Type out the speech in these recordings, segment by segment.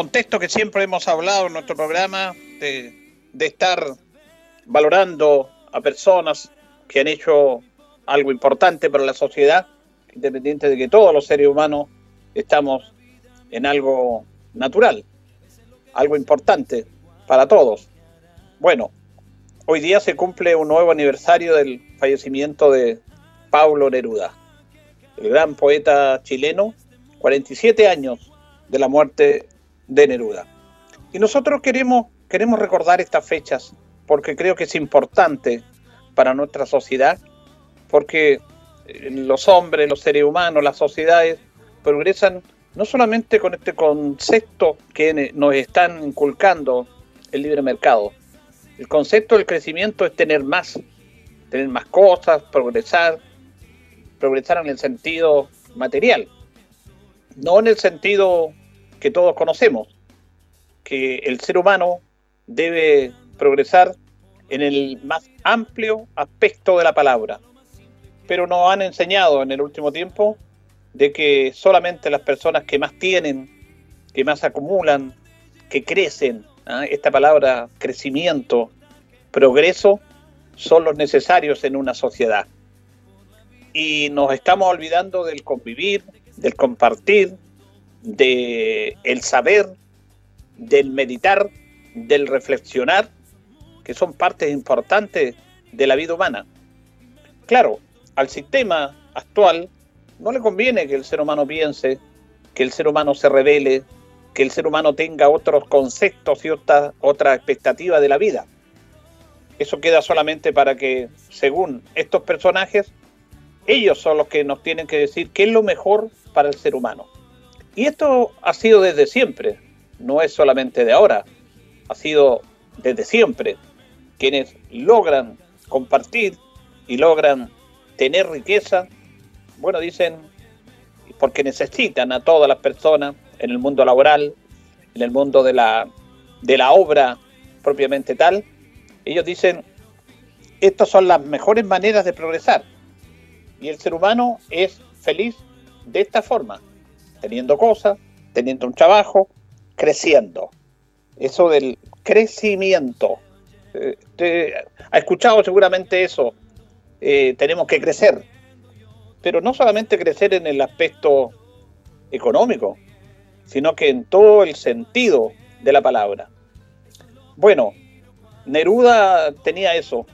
Contexto que siempre hemos hablado en nuestro programa, de, estar valorando a personas que han hecho algo importante para la sociedad, independiente de que todos los seres humanos estamos en algo natural, algo importante para todos. Bueno, hoy día se cumple un nuevo aniversario del fallecimiento de Pablo Neruda, el gran poeta chileno 47 años de la muerte de Neruda. Y nosotros queremos, queremos recordar estas fechas porque creo que es importante para nuestra sociedad, porque eh, los hombres, los seres humanos, las sociedades progresan no solamente con este concepto que nos están inculcando el libre mercado. El concepto del crecimiento es tener más, tener más cosas, progresar, progresar en el sentido material no en el sentido que todos conocemos, que el ser humano debe progresar en el más amplio aspecto de la palabra. Pero nos han enseñado en el último tiempo de que solamente las personas que más tienen, que más acumulan, que crecen, ¿ah? esta palabra crecimiento, progreso, son los necesarios en una sociedad. Y nos estamos olvidando del convivir, del compartir, del el saber, del meditar, del reflexionar, que son partes importantes de la vida humana. Claro, al sistema actual no le conviene que el ser humano piense, que el ser humano se revele, que el ser humano tenga otros conceptos y otra, otra expectativa de la vida. Eso queda solamente para que, según estos personajes, ellos son los que nos tienen que decir qué es lo mejor para el ser humano. Y esto ha sido desde siempre, no es solamente de ahora, ha sido desde siempre. Quienes logran compartir y logran tener riqueza, bueno, dicen, porque necesitan a todas las personas en el mundo laboral, en el mundo de la, de la obra propiamente tal, ellos dicen, estas son las mejores maneras de progresar. Y el ser humano es feliz de esta forma, teniendo cosas, teniendo un trabajo, creciendo. Eso del crecimiento. Eh, ha escuchado seguramente eso. Eh, tenemos que crecer. Pero no solamente crecer en el aspecto económico, sino que en todo el sentido de la palabra. Bueno, Neruda tenía eso,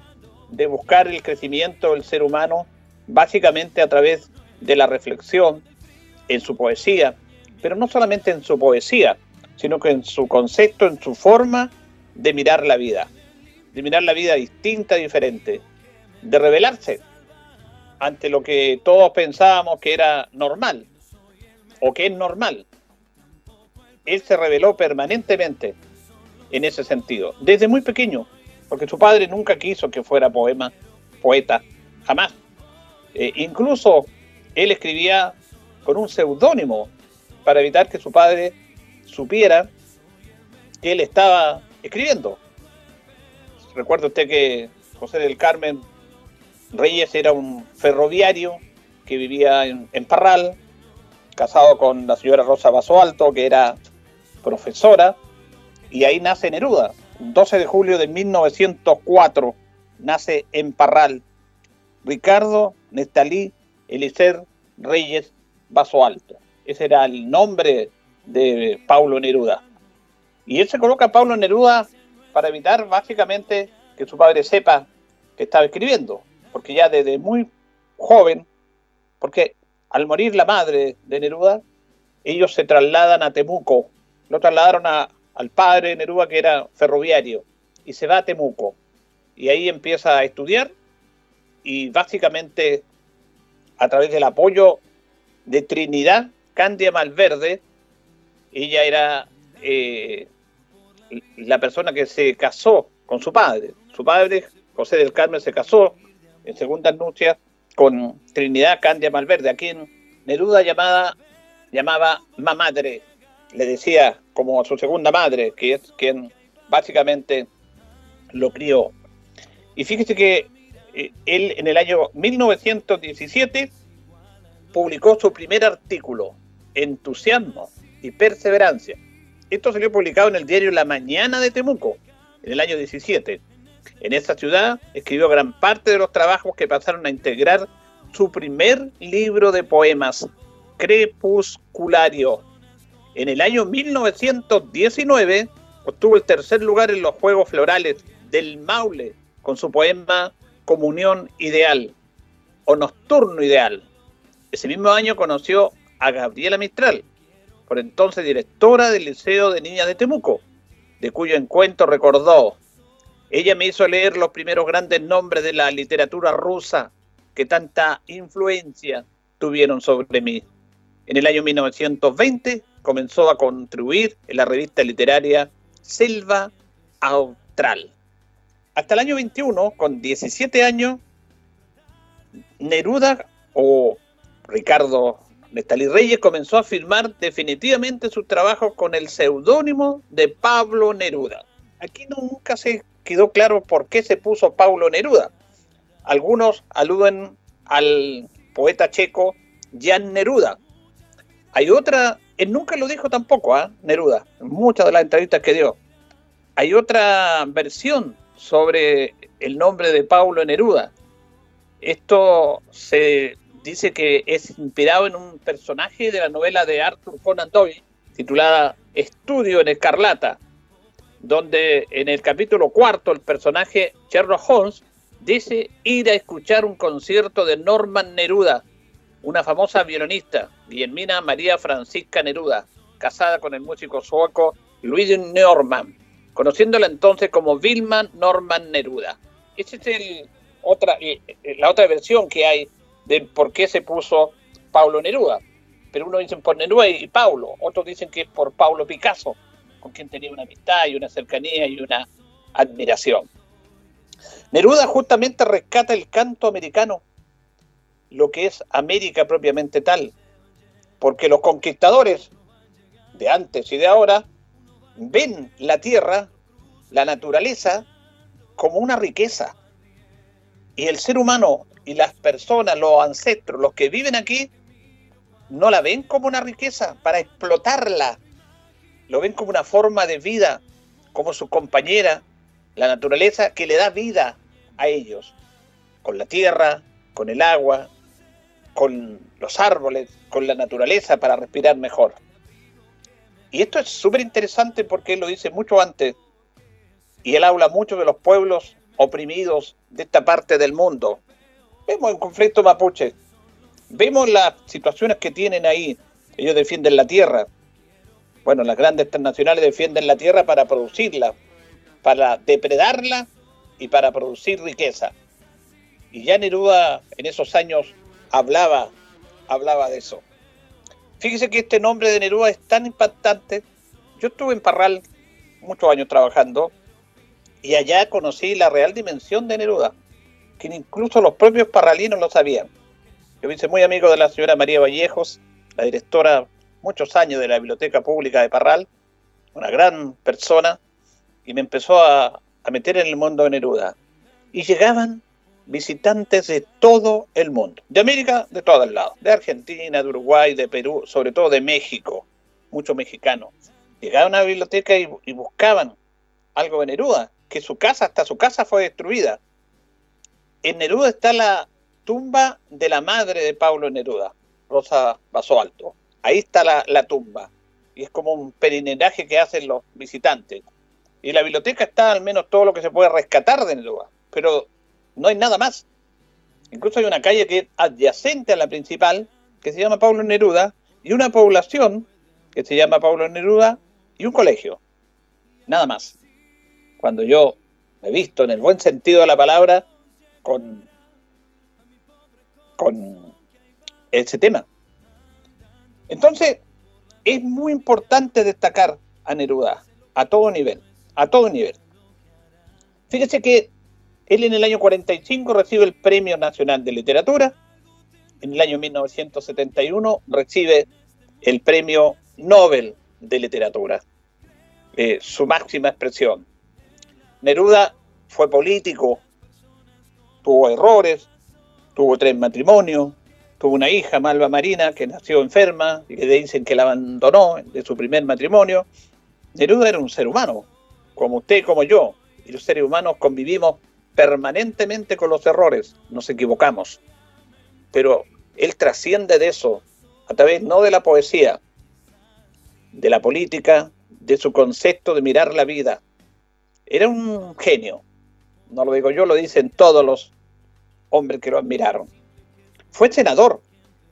de buscar el crecimiento del ser humano básicamente a través de la reflexión en su poesía, pero no solamente en su poesía, sino que en su concepto, en su forma de mirar la vida, de mirar la vida distinta, diferente, de revelarse ante lo que todos pensábamos que era normal o que es normal. Él se reveló permanentemente en ese sentido, desde muy pequeño, porque su padre nunca quiso que fuera poema, poeta, jamás. Eh, incluso él escribía con un seudónimo para evitar que su padre supiera que él estaba escribiendo. Recuerda usted que José del Carmen Reyes era un ferroviario que vivía en, Parral, casado con la señora Rosa Basoalto, que era profesora y ahí nace Neruda. 12 de julio de 1904 nace en Parral Ricardo Nestalí Elicer Reyes Vaso Alto. Ese era el nombre de Paulo Neruda. Y él se coloca a Pablo Neruda para evitar básicamente que su padre sepa que estaba escribiendo, porque ya desde muy joven, porque al morir la madre de Neruda, ellos se trasladan a Temuco, lo trasladaron al padre de Neruda que era ferroviario, y se va a Temuco, y ahí empieza a estudiar, y básicamente a través del apoyo de Trinidad Candia Malverde, ella era eh, la persona que se casó con su padre. Su padre, José del Carmen, se casó en segunda nupcias con Trinidad Candia Malverde, a quien Neruda llamada, llamaba mamadre, le decía como a su segunda madre, que es quien básicamente lo crió. Y fíjese que eh, él en el año 1917 publicó su primer artículo, Entusiasmo y Perseverancia. Esto salió publicado en el diario La Mañana de Temuco, en el año 17. En esta ciudad escribió gran parte de los trabajos que pasaron a integrar su primer libro de poemas, Crepusculario. En el año 1919 obtuvo el tercer lugar en los Juegos Florales del Maule con su poema Comunión Ideal o Nocturno Ideal. Ese mismo año conoció a Gabriela Mistral, por entonces directora del Liceo de Niñas de Temuco, de cuyo encuentro recordó, ella me hizo leer los primeros grandes nombres de la literatura rusa que tanta influencia tuvieron sobre mí. En el año 1920 comenzó a contribuir en la revista literaria Selva Austral. Hasta el año 21, con 17 años, Neruda o Ricardo Nestalí Reyes comenzó a firmar definitivamente sus trabajos con el seudónimo de Pablo Neruda. Aquí nunca se quedó claro por qué se puso Pablo Neruda. Algunos aluden al poeta checo Jan Neruda. Hay otra, él nunca lo dijo tampoco, ¿ah? Neruda, en muchas de las entrevistas que dio. Hay otra versión sobre el nombre de Pablo Neruda. Esto se dice que es inspirado en un personaje de la novela de Arthur Conan Doyle titulada Estudio en Escarlata, donde en el capítulo cuarto el personaje Sherlock Holmes dice ir a escuchar un concierto de Norman Neruda, una famosa violinista, Guillermina María Francisca Neruda, casada con el músico sueco Luigi Norman, conociéndola entonces como Vilma Norman Neruda. Esa es el, otra, la otra versión que hay de por qué se puso Paulo Neruda. Pero uno dice por Neruda y Paulo, otros dicen que es por Paulo Picasso, con quien tenía una amistad y una cercanía y una admiración. Neruda justamente rescata el canto americano, lo que es América propiamente tal, porque los conquistadores de antes y de ahora ven la tierra, la naturaleza, como una riqueza. Y el ser humano y las personas, los ancestros, los que viven aquí, no la ven como una riqueza para explotarla. Lo ven como una forma de vida, como su compañera, la naturaleza que le da vida a ellos, con la tierra, con el agua, con los árboles, con la naturaleza para respirar mejor. Y esto es súper interesante porque él lo dice mucho antes y él habla mucho de los pueblos oprimidos de esta parte del mundo, Vemos el conflicto mapuche, vemos las situaciones que tienen ahí. Ellos defienden la tierra. Bueno, las grandes transnacionales defienden la tierra para producirla, para depredarla y para producir riqueza. Y ya Neruda en esos años hablaba, hablaba de eso. Fíjese que este nombre de Neruda es tan impactante. Yo estuve en Parral muchos años trabajando y allá conocí la real dimensión de Neruda que incluso los propios parralinos lo sabían. Yo hice muy amigo de la señora María Vallejos, la directora muchos años de la Biblioteca Pública de Parral, una gran persona, y me empezó a, a meter en el mundo de Neruda. Y llegaban visitantes de todo el mundo, de América, de todos lados, de Argentina, de Uruguay, de Perú, sobre todo de México, muchos mexicanos. llegaban a la biblioteca y, y buscaban algo de Neruda, que su casa, hasta su casa fue destruida. En Neruda está la tumba de la madre de Pablo Neruda, Rosa Alto. Ahí está la, tumba. Y es como un peregrinaje que hacen los visitantes. Y la biblioteca está al menos todo lo que se puede rescatar de Neruda. Pero no hay nada más. Incluso hay una calle que es adyacente a la principal, que se llama Pablo Neruda, y una población que se llama Pablo Neruda, y un colegio. Nada más. Cuando yo he visto, en el buen sentido de la palabra, con, con ese tema. Entonces, es muy importante destacar a Neruda a todo nivel, a todo nivel. Fíjese que él en el año 45 recibe el Premio Nacional de Literatura, en el año 1971 recibe el Premio Nobel de Literatura, eh, su máxima expresión. Neruda fue político, tuvo errores, tuvo tres matrimonios, tuvo una hija, Malva Marina, que nació enferma y que dicen que la abandonó de su primer matrimonio. Neruda era un ser humano, como usted como yo, y los seres humanos convivimos permanentemente con los errores, nos equivocamos. Pero él trasciende de eso, a través no de la poesía, de la política, de su concepto de mirar la vida. Era un genio, no lo digo yo, lo dicen todos los hombres que lo admiraron. Fue senador,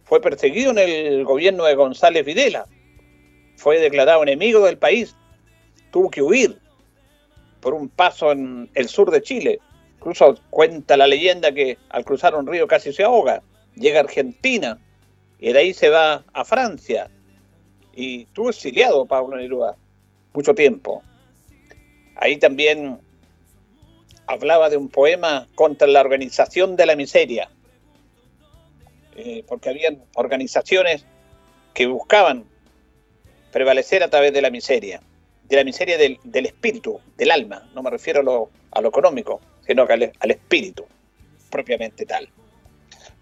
fue perseguido en el gobierno de González Videla, fue declarado enemigo del país, tuvo que huir por un paso en el sur de Chile. Incluso cuenta la leyenda que al cruzar un río casi se ahoga, llega a Argentina y de ahí se va a Francia. Y estuvo exiliado Pablo Neruda mucho tiempo. Ahí también hablaba de un poema contra la organización de la miseria. Eh, porque habían organizaciones que buscaban prevalecer a través de la miseria, de la miseria del, espíritu, del alma, no me refiero a lo, económico, sino al, al, espíritu, propiamente tal.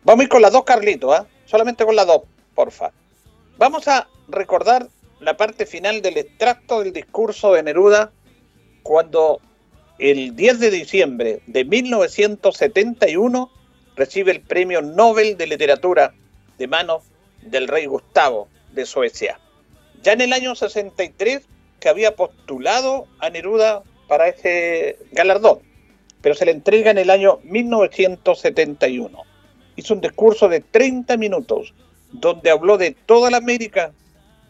Vamos a ir con las dos, Carlitos, ¿ah? solamente con las dos, porfa. Vamos a recordar la parte final del extracto del discurso de Neruda cuando el 10 de diciembre de 1971 recibe el Premio Nobel de Literatura de manos del rey Gustavo de Suecia. Ya en el año 63 que había postulado a Neruda para ese galardón, pero se le entrega en el año 1971. Hizo un discurso de 30 minutos donde habló de toda la América,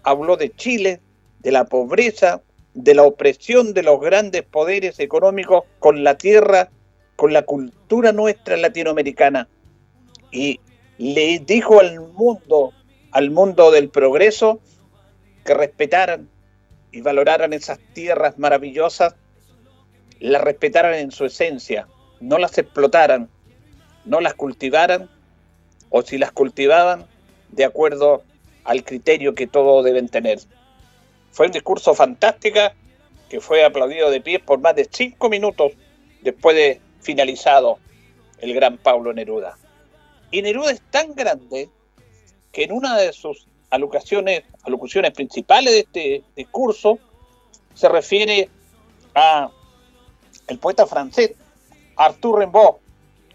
habló de Chile, de la pobreza, de la opresión de los grandes poderes económicos con la tierra con la cultura nuestra latinoamericana y le dijo al mundo, al mundo del progreso, que respetaran y valoraran esas tierras maravillosas, las respetaran en su esencia, no las explotaran, no las cultivaran, o si las cultivaban, de acuerdo al criterio que todos deben tener. Fue un discurso fantástico que fue aplaudido de pie por más de cinco minutos después de finalizado el gran Pablo Neruda. Y Neruda es tan grande que en una de sus alocuciones, alocuciones principales de este discurso se refiere a el poeta francés Arthur Rimbaud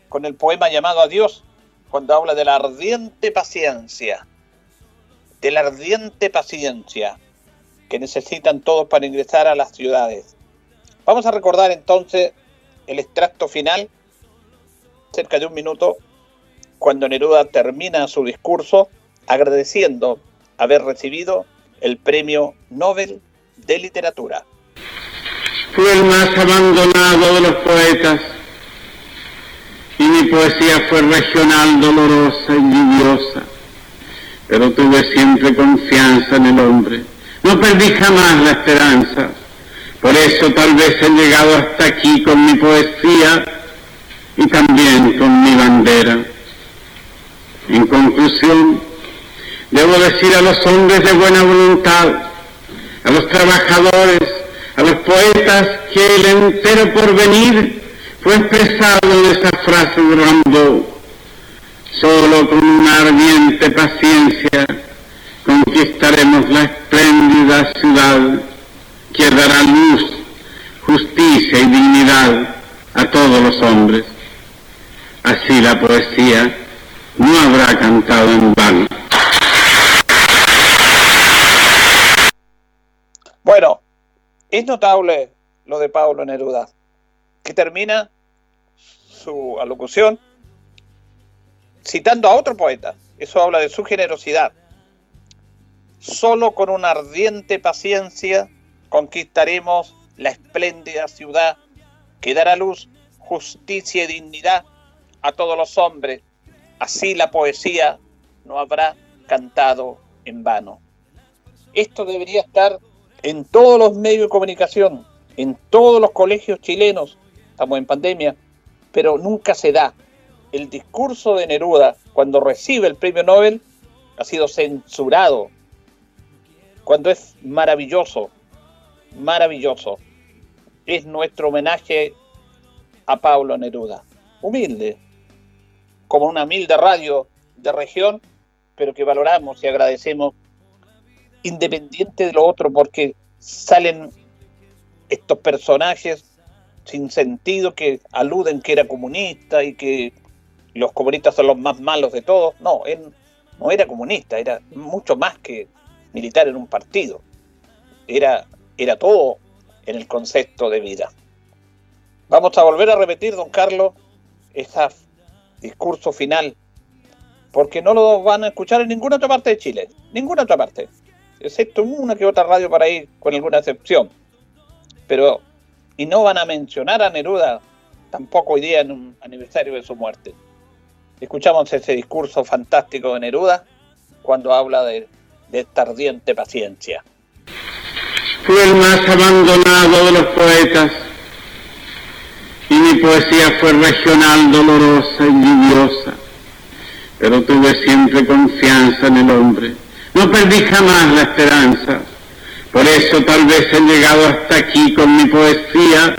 con el poema llamado a Dios cuando habla de la ardiente paciencia, de la ardiente paciencia que necesitan todos para ingresar a las ciudades. Vamos a recordar entonces el extracto final, cerca de un minuto, cuando Neruda termina su discurso agradeciendo haber recibido el premio Nobel de Literatura. Fui el más abandonado de los poetas y mi poesía fue regional, dolorosa y lluviosa, pero tuve siempre confianza en el hombre. No perdí jamás la esperanza por eso tal vez he llegado hasta aquí con mi poesía y también con mi bandera. En conclusión, debo decir a los hombres de buena voluntad, a los trabajadores, a los poetas, que el entero porvenir fue expresado en esa frase de Rambo. Solo con una ardiente paciencia conquistaremos la espléndida ciudad que dará luz, justicia y dignidad a todos los hombres. Así la poesía no habrá cantado en vano. Bueno, es notable lo de Pablo Neruda, que termina su alocución citando a otro poeta. Eso habla de su generosidad. Solo con una ardiente paciencia conquistaremos la espléndida ciudad que dará luz, justicia y dignidad a todos los hombres. Así la poesía no habrá cantado en vano. Esto debería estar en todos los medios de comunicación, en todos los colegios chilenos. Estamos en pandemia, pero nunca se da. El discurso de Neruda, cuando recibe el premio Nobel, ha sido censurado. Cuando es maravilloso, maravilloso. Es nuestro homenaje a Pablo Neruda. Humilde, como una humilde radio de región, pero que valoramos y agradecemos independiente de lo otro, porque salen estos personajes sin sentido que aluden que era comunista y que los comunistas son los más malos de todos. No, él no era comunista, era mucho más que militar en un partido. Era, era todo en el concepto de vida. Vamos a volver a repetir, don Carlos, ese discurso final, porque no lo van a escuchar en ninguna otra parte de Chile, ninguna otra parte excepto una que otra radio para ir, con alguna excepción. Pero, y no van a mencionar a Neruda tampoco hoy día en un aniversario de su muerte. Escuchamos ese discurso fantástico de Neruda cuando habla de, de esta ardiente paciencia. Fui el más abandonado de los poetas y mi poesía fue regional, dolorosa y lluviosa, pero tuve siempre confianza en el hombre no perdí jamás la esperanza. Por eso tal vez he llegado hasta aquí con mi poesía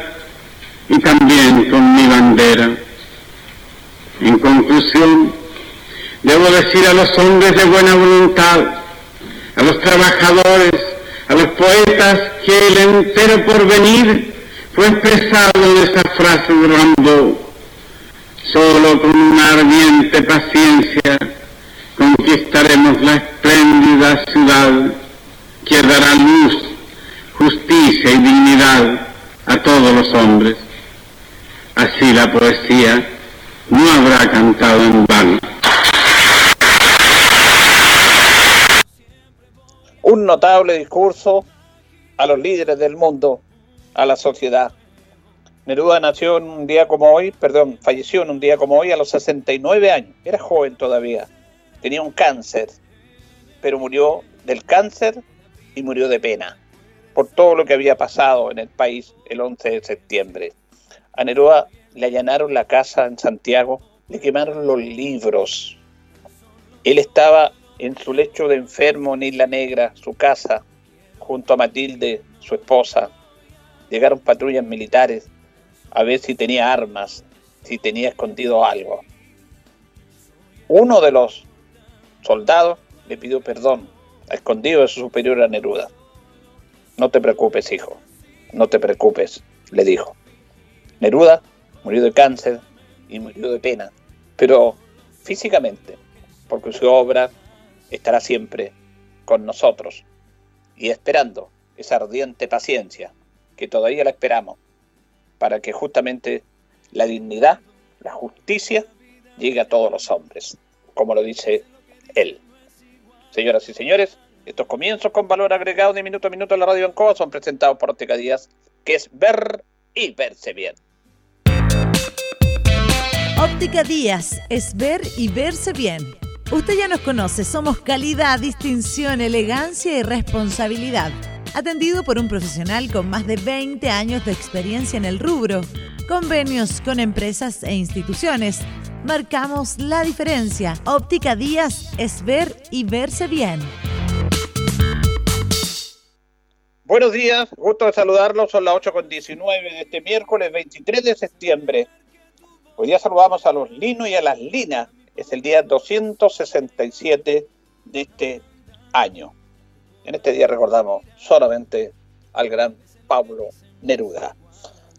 y también con mi bandera. En conclusión, debo decir a los hombres de buena voluntad, a los trabajadores, a los poetas, que el entero porvenir fue expresado en esa frase de Rambo. Solo con una ardiente paciencia conquistaremos la espléndida ciudad que dará luz, justicia y dignidad a todos los hombres. Así la poesía no habrá cantado en vano. Notable discurso a los líderes del mundo, a la sociedad. Neruda nació en un día como hoy, perdón, falleció en un día como hoy a los 69 años. Era joven todavía tenía un cáncer, pero murió del cáncer y murió de pena por todo lo que había pasado en el país el 11 de septiembre. A Neruda le allanaron la casa en Santiago, le quemaron los libros. Él estaba en su lecho de enfermo en Isla Negra, su casa, junto a Matilde, su esposa. Llegaron patrullas militares a ver si tenía armas, si tenía escondido algo. Uno de los soldado le pidió perdón, escondido de su superior a Neruda. No te preocupes, hijo, no te preocupes, le dijo. Neruda murió de cáncer y murió de pena, pero físicamente, porque su obra estará siempre con nosotros y esperando esa ardiente paciencia que todavía la esperamos para que justamente la dignidad, la justicia llegue a todos los hombres, como lo dice él. Señoras y señores, estos comienzos con valor agregado de minuto a minuto en la radio Ancoa son presentados por Óptica Díaz, que es ver y verse bien. Óptica Díaz es ver y verse bien. Usted ya nos conoce, somos calidad, distinción, elegancia y responsabilidad. Atendido por un profesional con más de 20 años de experiencia en el rubro, convenios con empresas e instituciones marcamos la diferencia. Óptica Díaz es ver y verse bien. Buenos días, gusto de saludarlos. Son las 8.19 de este miércoles 23 de septiembre. Hoy día saludamos a los linos y a las linas. Es el día 267 de este año. En este día recordamos solamente al gran Pablo Neruda.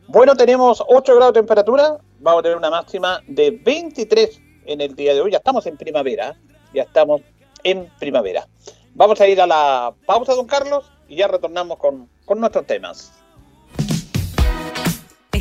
Bueno, tenemos 8 grados de temperatura, vamos a tener una máxima de 23 en el día de hoy. Ya estamos en primavera, ya estamos en primavera. Vamos a ir a la pausa, don Carlos, y ya retornamos con, con nuestros temas.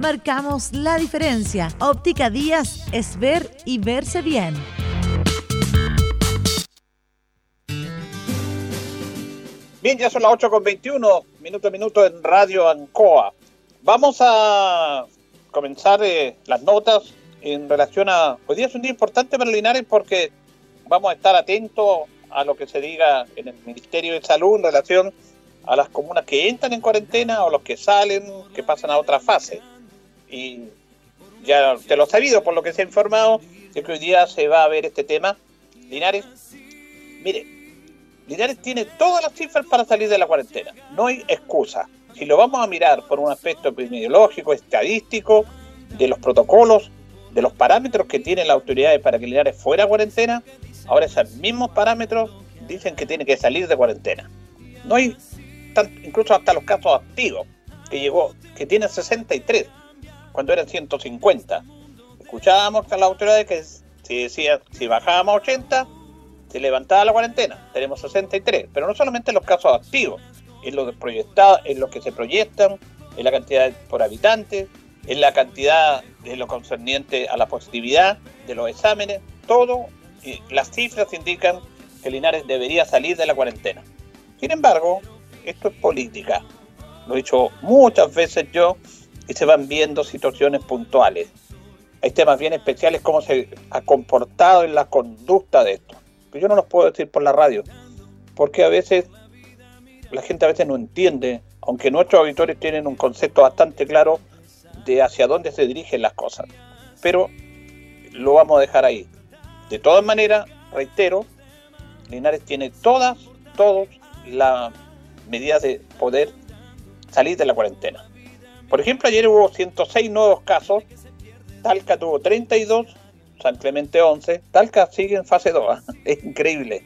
Marcamos la diferencia. Óptica Díaz es ver y verse bien. Bien, ya son las 8 con 21, minuto a minuto en Radio Ancoa. Vamos a comenzar eh, las notas en relación a... Hoy día es un día importante para Linares porque vamos a estar atentos a lo que se diga en el Ministerio de Salud en relación a las comunas que entran en cuarentena o los que salen, que pasan a otra fase. Y ya te lo sabido por lo que se ha informado, de que hoy día se va a ver este tema. Linares, mire, Linares tiene todas las cifras para salir de la cuarentena. No hay excusa si lo vamos a mirar por un aspecto epidemiológico, estadístico, de los protocolos, de los parámetros que tienen las autoridades para que Linares fuera cuarentena, ahora esos mismos parámetros dicen que tiene que salir de cuarentena. No hay, incluso hasta los casos activos, que llegó, que tiene 63, cuando eran 150. Escuchábamos a las autoridades que si decía, si bajábamos a 80, se levantaba la cuarentena. Tenemos 63, pero no solamente los casos activos, en lo, proyectado, en lo que se proyectan, en la cantidad por habitantes, en la cantidad de lo concerniente a la positividad de los exámenes, todo, las cifras indican que Linares debería salir de la cuarentena. Sin embargo, esto es política. Lo he dicho muchas veces yo y se van viendo situaciones puntuales. Hay temas bien especiales, cómo se ha comportado en la conducta de esto. Pero yo no los puedo decir por la radio, porque a veces la gente a veces no entiende, aunque nuestros auditores tienen un concepto bastante claro de hacia dónde se dirigen las cosas. Pero lo vamos a dejar ahí. De todas maneras, reitero, Linares tiene todas, todas las medidas de poder salir de la cuarentena. Por ejemplo, ayer hubo 106 nuevos casos, Talca tuvo 32, San Clemente 11, Talca sigue en fase 2, es increíble.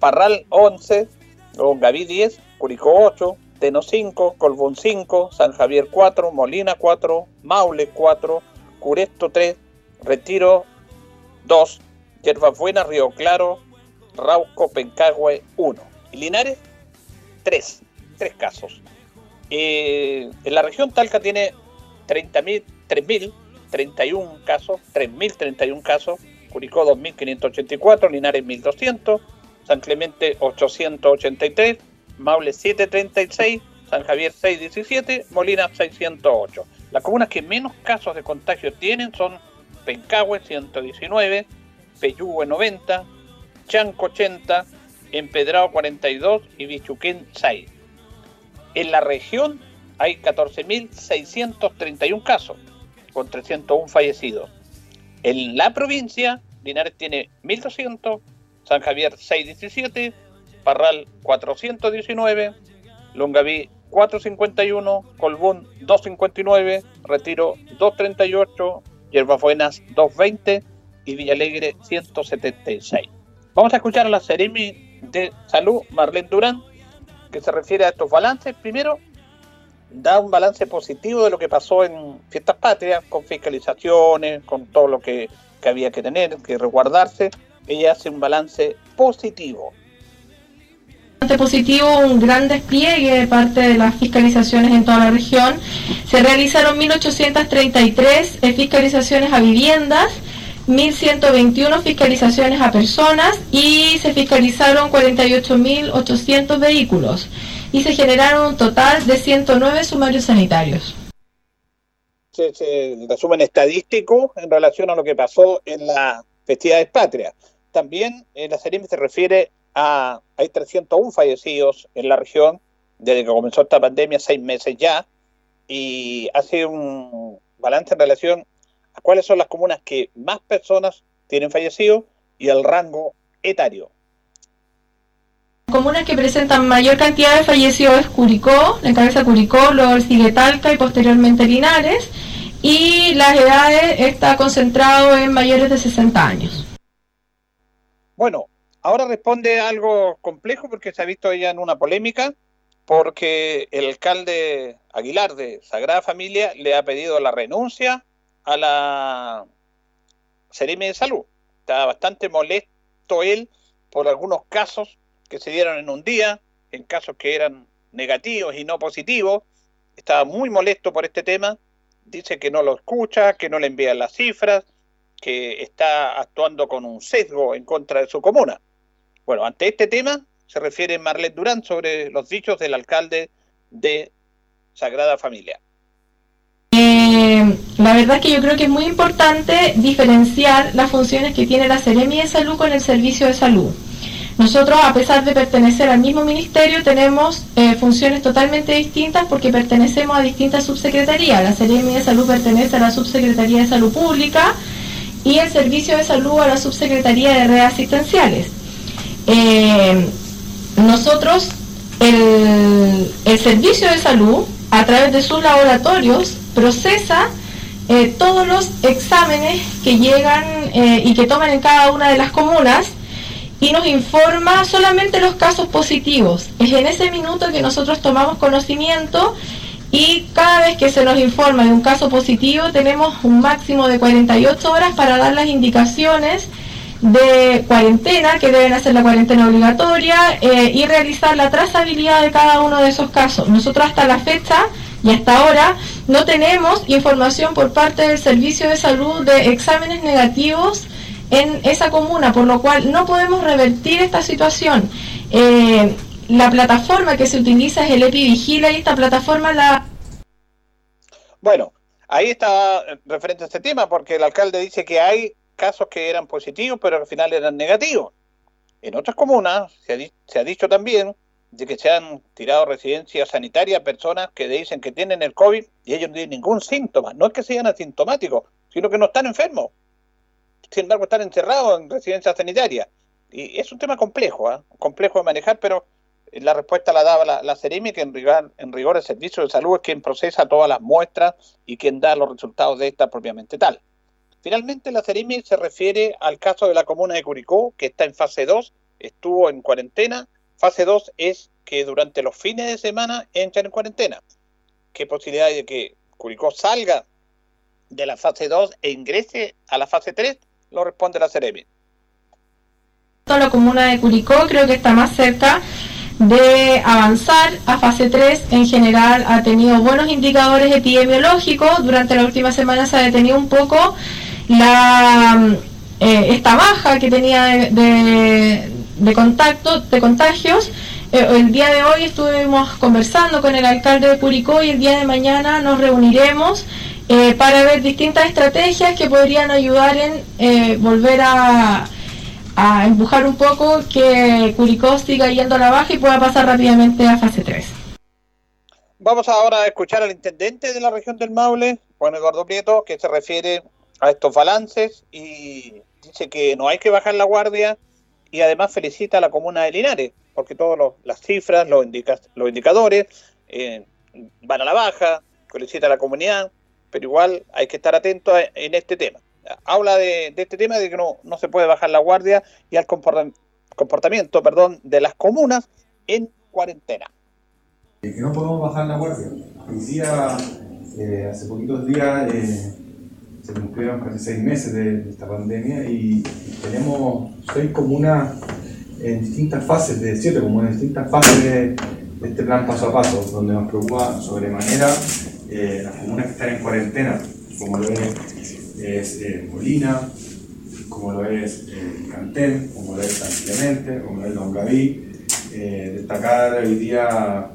Parral 11, Gaví 10, Curicó 8, Teno 5, Colbún 5, San Javier 4, Molina 4, Maule 4, Curesto 3, Retiro 2, Yerbas Buenas, Río Claro, Rauco, Pencagüe 1. Y Linares 3, 3 casos. Eh, en la región Talca tiene 30.000, 3.031 casos, 3.031 casos, Curicó 2.584, Linares 1.200, San Clemente 883, Maule 736, San Javier 617, Molina 608. Las comunas que menos casos de contagio tienen son Pencahue 119, Peyúgue 90, Chanco 80, Empedrado 42 y Bichuquén 6. En la región hay 14.631 casos, con 301 fallecidos. En la provincia, Linares tiene 1.200, San Javier 617, Parral 419, Longaví 451, Colbún 259, Retiro 238, Buenas 220 y Villalegre 176. Vamos a escuchar a la Seremi de Salud, Marlene Durán, que se refiere a estos balances. Primero, da un balance positivo de lo que pasó en Fiestas Patrias, con fiscalizaciones, con todo lo que, que había que tener, que resguardarse. Ella hace un balance positivo positivo un gran despliegue de parte de las fiscalizaciones en toda la región. Se realizaron 1.833 eh, fiscalizaciones a viviendas, 1.121 fiscalizaciones a personas y se fiscalizaron 48.800 vehículos y se generaron un total de 109 sumarios sanitarios. El resumen estadístico en relación a lo que pasó en la festividades patria. También en la serie se refiere hay 301 fallecidos en la región desde que comenzó esta pandemia, seis meses ya, y hace un balance en relación a cuáles son las comunas que más personas tienen fallecidos y el rango etario. Comunas que presentan mayor cantidad de fallecidos es Curicó, la cabeza Curicó, luego sigue Talca y posteriormente Linares, y las edades está concentrado en mayores de 60 años. Bueno, Ahora responde algo complejo porque se ha visto ella en una polémica porque el alcalde Aguilar de Sagrada Familia le ha pedido la renuncia a la Seremi de Salud. Está bastante molesto él por algunos casos que se dieron en un día, en casos que eran negativos y no positivos. Estaba muy molesto por este tema. Dice que no lo escucha, que no le envían las cifras, que está actuando con un sesgo en contra de su comuna. Bueno, ante este tema se refiere Marlet Durán sobre los dichos del alcalde de Sagrada Familia. Eh, la verdad es que yo creo que es muy importante diferenciar las funciones que tiene la Seremi de Salud con el Servicio de Salud. Nosotros, a pesar de pertenecer al mismo ministerio, tenemos eh, funciones totalmente distintas porque pertenecemos a distintas subsecretarías. La Seremi de Salud pertenece a la Subsecretaría de Salud Pública y el Servicio de Salud a la Subsecretaría de Redes Asistenciales. Eh, nosotros, el, servicio de salud, a través de sus laboratorios, procesa eh, todos los exámenes que llegan eh, y que toman en cada una de las comunas y nos informa solamente los casos positivos. Es en ese minuto que nosotros tomamos conocimiento y cada vez que se nos informa de un caso positivo tenemos un máximo de 48 horas para dar las indicaciones de cuarentena, que deben hacer la cuarentena obligatoria eh, y realizar la trazabilidad de cada uno de esos casos. Nosotros hasta la fecha y hasta ahora no tenemos información por parte del Servicio de Salud de exámenes negativos en esa comuna, por lo cual no podemos revertir esta situación. Eh, la plataforma que se utiliza es el EpiVigila y esta plataforma la... Bueno, ahí está referente a este tema, porque el alcalde dice que hay casos que eran positivos, pero al final eran negativos. En otras comunas se ha, dicho también de que se han tirado residencias sanitarias a personas que dicen que tienen el COVID y ellos no tienen ningún síntoma. No es que sean asintomáticos, sino que no están enfermos. Sin embargo, están encerrados en residencias sanitarias. Y es un tema complejo, ¿eh? complejo de manejar, pero la respuesta la daba la, la Ceremi, que en rigor, en rigor el Servicio de Salud es quien procesa todas las muestras y quien da los resultados de esta propiamente tal. Finalmente, la Ceremi se refiere al caso de la comuna de Curicó, que está en fase 2, estuvo en cuarentena. Fase 2 es que durante los fines de semana entran en cuarentena. ¿Qué posibilidad hay de que Curicó salga de la fase 2 e ingrese a la fase 3? Lo responde la Ceremi. La comuna de Curicó creo que está más cerca de avanzar a fase 3 en general ha tenido buenos indicadores epidemiológicos durante la última semana se ha detenido un poco la, eh, esta baja que tenía de, de, contacto, de contagios. Eh, el día de hoy estuvimos conversando con el alcalde de Curicó y el día de mañana nos reuniremos eh, para ver distintas estrategias que podrían ayudar en volver a, a empujar un poco que Curicó siga yendo a la baja y pueda pasar rápidamente a fase 3. Vamos ahora a escuchar al intendente de la región del Maule, Juan Eduardo Prieto, que se refiere a estos balances y dice que no hay que bajar la guardia y además felicita a la comuna de Linares, porque todas las cifras, los, los indicadores eh, van a la baja, felicita a la comunidad, pero igual hay que estar atento en este tema. Habla de, este tema de que no, no se puede bajar la guardia y al comportamiento perdón, de las comunas en cuarentena. Que no podemos bajar la guardia. Hoy día, eh, hace poquitos días, eh, se cumplieron casi seis meses de, esta pandemia y, tenemos seis comunas en distintas fases, de siete comunas en distintas fases de, este plan paso a paso, donde nos preocupa sobremanera eh, las comunas que están en cuarentena, como lo es, Molina, como lo es eh, Cantén, como lo es San Clemente, como lo es Longaví. Eh, destacar hoy día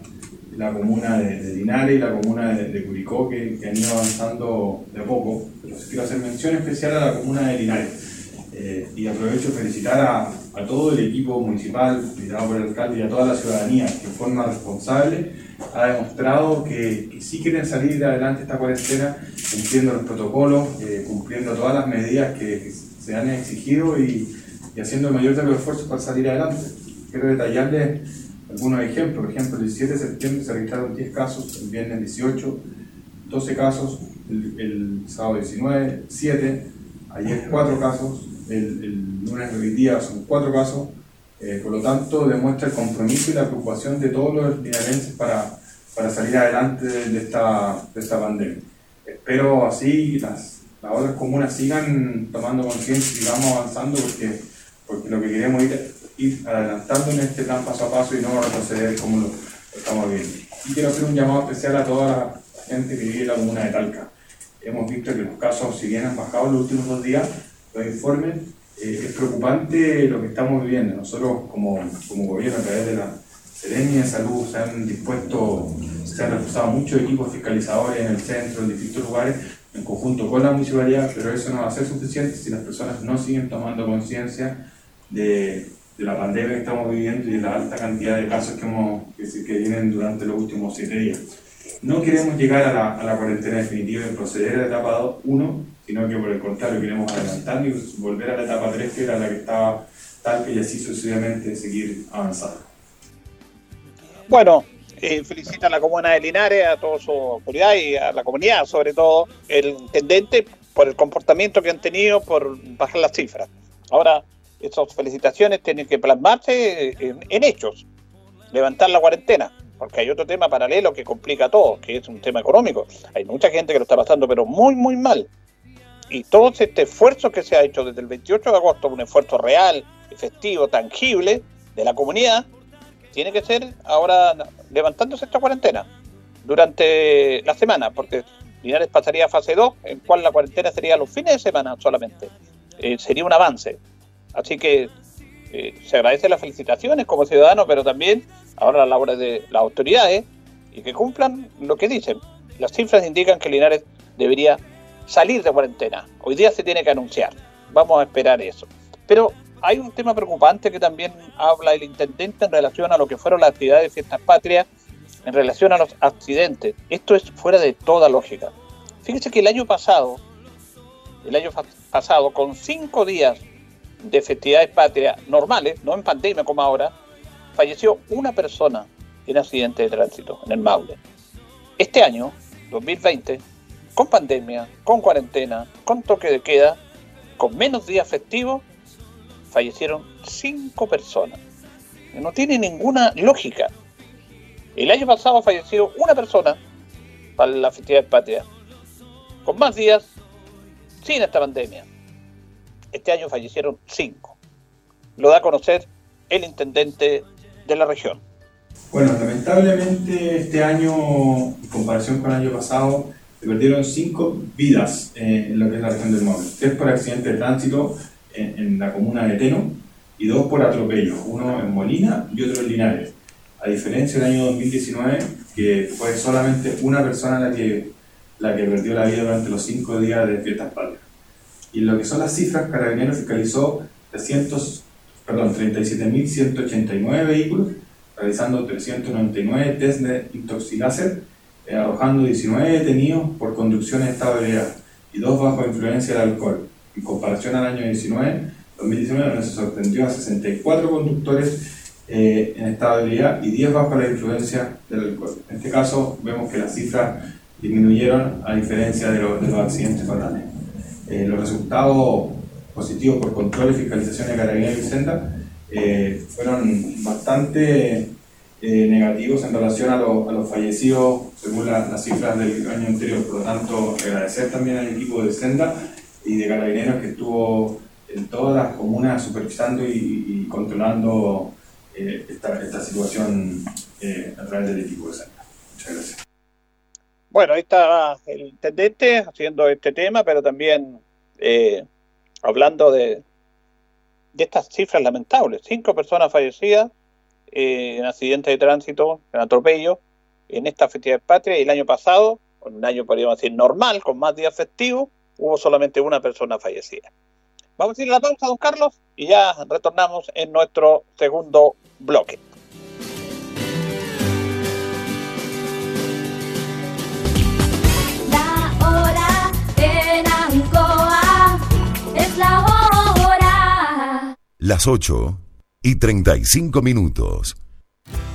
la comuna de, Linares y la comuna de, Curicó, que, han ido avanzando de a poco. Pero quiero hacer mención especial a la comuna de Linares. Eh, y aprovecho felicitar a, a, todo el equipo municipal, liderado por el alcalde, y a toda la ciudadanía que de forma responsable ha demostrado que, que sí quieren salir adelante esta cuarentena, cumpliendo los protocolos, cumpliendo todas las medidas que, se han exigido y, haciendo el mayor de los esfuerzos para salir adelante. Quiero detallarles algunos ejemplos. Por ejemplo, el 17 de septiembre se registraron 10 casos, el viernes 18, 12 casos, el, sábado 19, 7, ayer 4 casos, el, lunes de hoy día son 4 casos. Eh, por lo tanto, demuestra el compromiso y la preocupación de todos los linarenses para, para salir adelante de esta, de esta pandemia. Espero así las las otras comunas sigan tomando conciencia y sigamos avanzando porque, porque lo que queremos ir, ir adelantando en este plan paso a paso y no retroceder como lo, estamos viendo. Y quiero hacer un llamado especial a toda la gente que vive en la comuna de Talca. Hemos visto que los casos, si bien han bajado en los últimos dos días, los informes, eh, es preocupante lo que estamos viviendo. Nosotros como, como gobierno a través de la Serenia de Salud se han dispuesto, se han reforzado muchos equipos fiscalizadores en el centro, en distintos lugares, en conjunto con la municipalidad, pero eso no va a ser suficiente si las personas no siguen tomando conciencia de, de, la pandemia que estamos viviendo y de la alta cantidad de casos que, hemos, que, que vienen durante los últimos siete días. No queremos llegar a la, a la cuarentena definitiva y proceder a la etapa 1, sino que por el contrario queremos adelantar y volver a la etapa 3, que era la que estaba tal que y así sucesivamente seguir avanzando. Bueno, eh, felicita a la comuna de Linares, a toda su autoridad y a la comunidad, sobre todo el intendente, por el comportamiento que han tenido, por bajar las cifras. Ahora, esas felicitaciones tienen que plasmarse en, hechos, levantar la cuarentena, porque hay otro tema paralelo que complica todo, que es un tema económico. Hay mucha gente que lo está pasando, pero muy, muy mal. Y todo este esfuerzo que se ha hecho desde el 28 de agosto, un esfuerzo real, efectivo, tangible de la comunidad, tiene que ser ahora levantándose esta cuarentena durante la semana, porque Linares pasaría fase 2, en cual la cuarentena sería los fines de semana solamente. Eh, sería un avance. Así que eh, se agradece las felicitaciones como ciudadanos, pero también ahora la labor de las autoridades y que cumplan lo que dicen. Las cifras indican que Linares debería salir de cuarentena. Hoy día se tiene que anunciar. Vamos a esperar eso. Pero hay un tema preocupante que también habla el intendente en relación a lo que fueron las actividades de fiestas patrias, en relación a los accidentes. Esto es fuera de toda lógica. Fíjese que el año pasado, el año pasado, con cinco días de festividades patrias normales, no en pandemia como ahora, falleció una persona en accidente de tránsito en el Maule. Este año, 2020, con pandemia, con cuarentena, con toque de queda, con menos días festivos, fallecieron cinco personas. No tiene ninguna lógica. El año pasado falleció una persona para la festividad patria, con más días sin esta pandemia. Este año fallecieron cinco. Lo da a conocer el intendente de la región. Bueno, lamentablemente este año, en comparación con el año pasado, se perdieron cinco vidas en lo que es la región del Móvil. Tres por accidente de tránsito, en, la comuna de Teno y dos por atropello, uno en Molina y otro en Linares. A diferencia del año 2019, que fue solamente una persona la que, la que perdió la vida durante los cinco días de fiestas patrias. Y lo que son las cifras, Carabineros fiscalizó 37.189 vehículos, realizando 399 test de intoxiláser, eh, arrojando 19 detenidos por conducción en estado de ebriedad y dos bajo influencia del alcohol en comparación al año 19, 2019, donde se sorprendió a 64 conductores eh, en estado de ebriedad y 10 bajo la influencia del alcohol. En este caso, vemos que las cifras disminuyeron a diferencia de, los accidentes fatales. Eh, los resultados positivos por control y fiscalización de carabineros y senda eh, fueron bastante eh, negativos en relación a, los fallecidos, según las cifras del año anterior. Por lo tanto, agradecer también al equipo de Senda y de Carabineros que estuvo en todas las comunas supervisando y, controlando eh, esta, situación a través del equipo de Senda. Muchas gracias. Bueno, ahí está el intendente haciendo este tema, pero también hablando de, de estas cifras lamentables. Cinco personas fallecidas eh, en accidentes de tránsito, en atropello, en esta festividad patria. Y el año pasado, un año podríamos decir normal, con más días festivos, hubo solamente una persona fallecida. Vamos a ir a la pausa, don Carlos, y ya retornamos en nuestro segundo bloque. Las 8 y 35 minutos.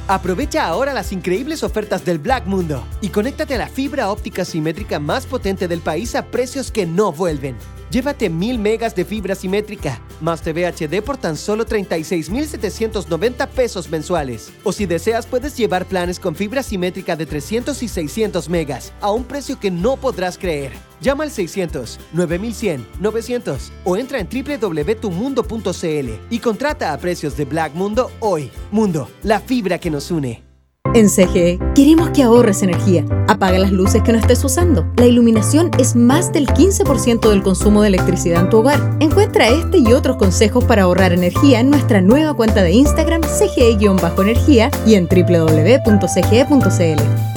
Aprovecha ahora las increíbles ofertas del Black Mundo y conéctate a la fibra óptica simétrica más potente del país a precios que no vuelven. Llévate 1000 megas de fibra simétrica, más TV HD por tan solo 36,790 pesos mensuales. O si deseas, puedes llevar planes con fibra simétrica de 300 y 600 megas a un precio que no podrás creer. Llama al 600 9100 900 o entra en www.tumundo.cl y contrata a precios de Black Mundo hoy. Mundo, la fibra que nos une. En CGE queremos que ahorres energía. Apaga las luces que no estés usando. La iluminación es más del 15% del consumo de electricidad en tu hogar. Encuentra este y otros consejos para ahorrar energía en nuestra nueva cuenta de Instagram CGE-energía y en www.cge.cl.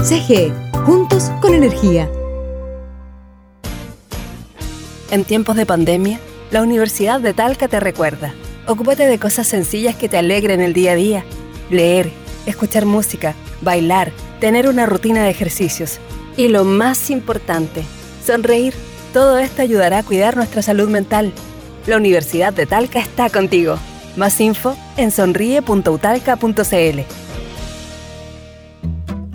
CGE, juntos con energía. En tiempos de pandemia, la Universidad de Talca te recuerda. Ocúpate de cosas sencillas que te alegren el día a día. Leer, escuchar música, bailar, tener una rutina de ejercicios. Y lo más importante, sonreír. Todo esto ayudará a cuidar nuestra salud mental. La Universidad de Talca está contigo. Más info en sonríe.utalca.cl.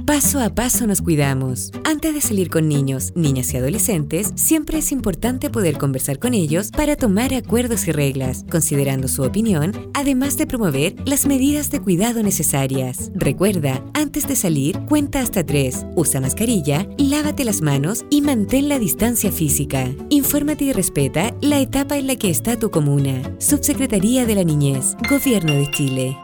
Paso a paso nos cuidamos. Antes de salir con niños, niñas y adolescentes, siempre es importante poder conversar con ellos para tomar acuerdos y reglas, considerando su opinión, además de promover las medidas de cuidado necesarias. Recuerda, antes de salir, cuenta hasta tres, usa mascarilla, lávate las manos y mantén la distancia física. Infórmate y respeta la etapa en la que está tu comuna. Subsecretaría de la Niñez, Gobierno de Chile.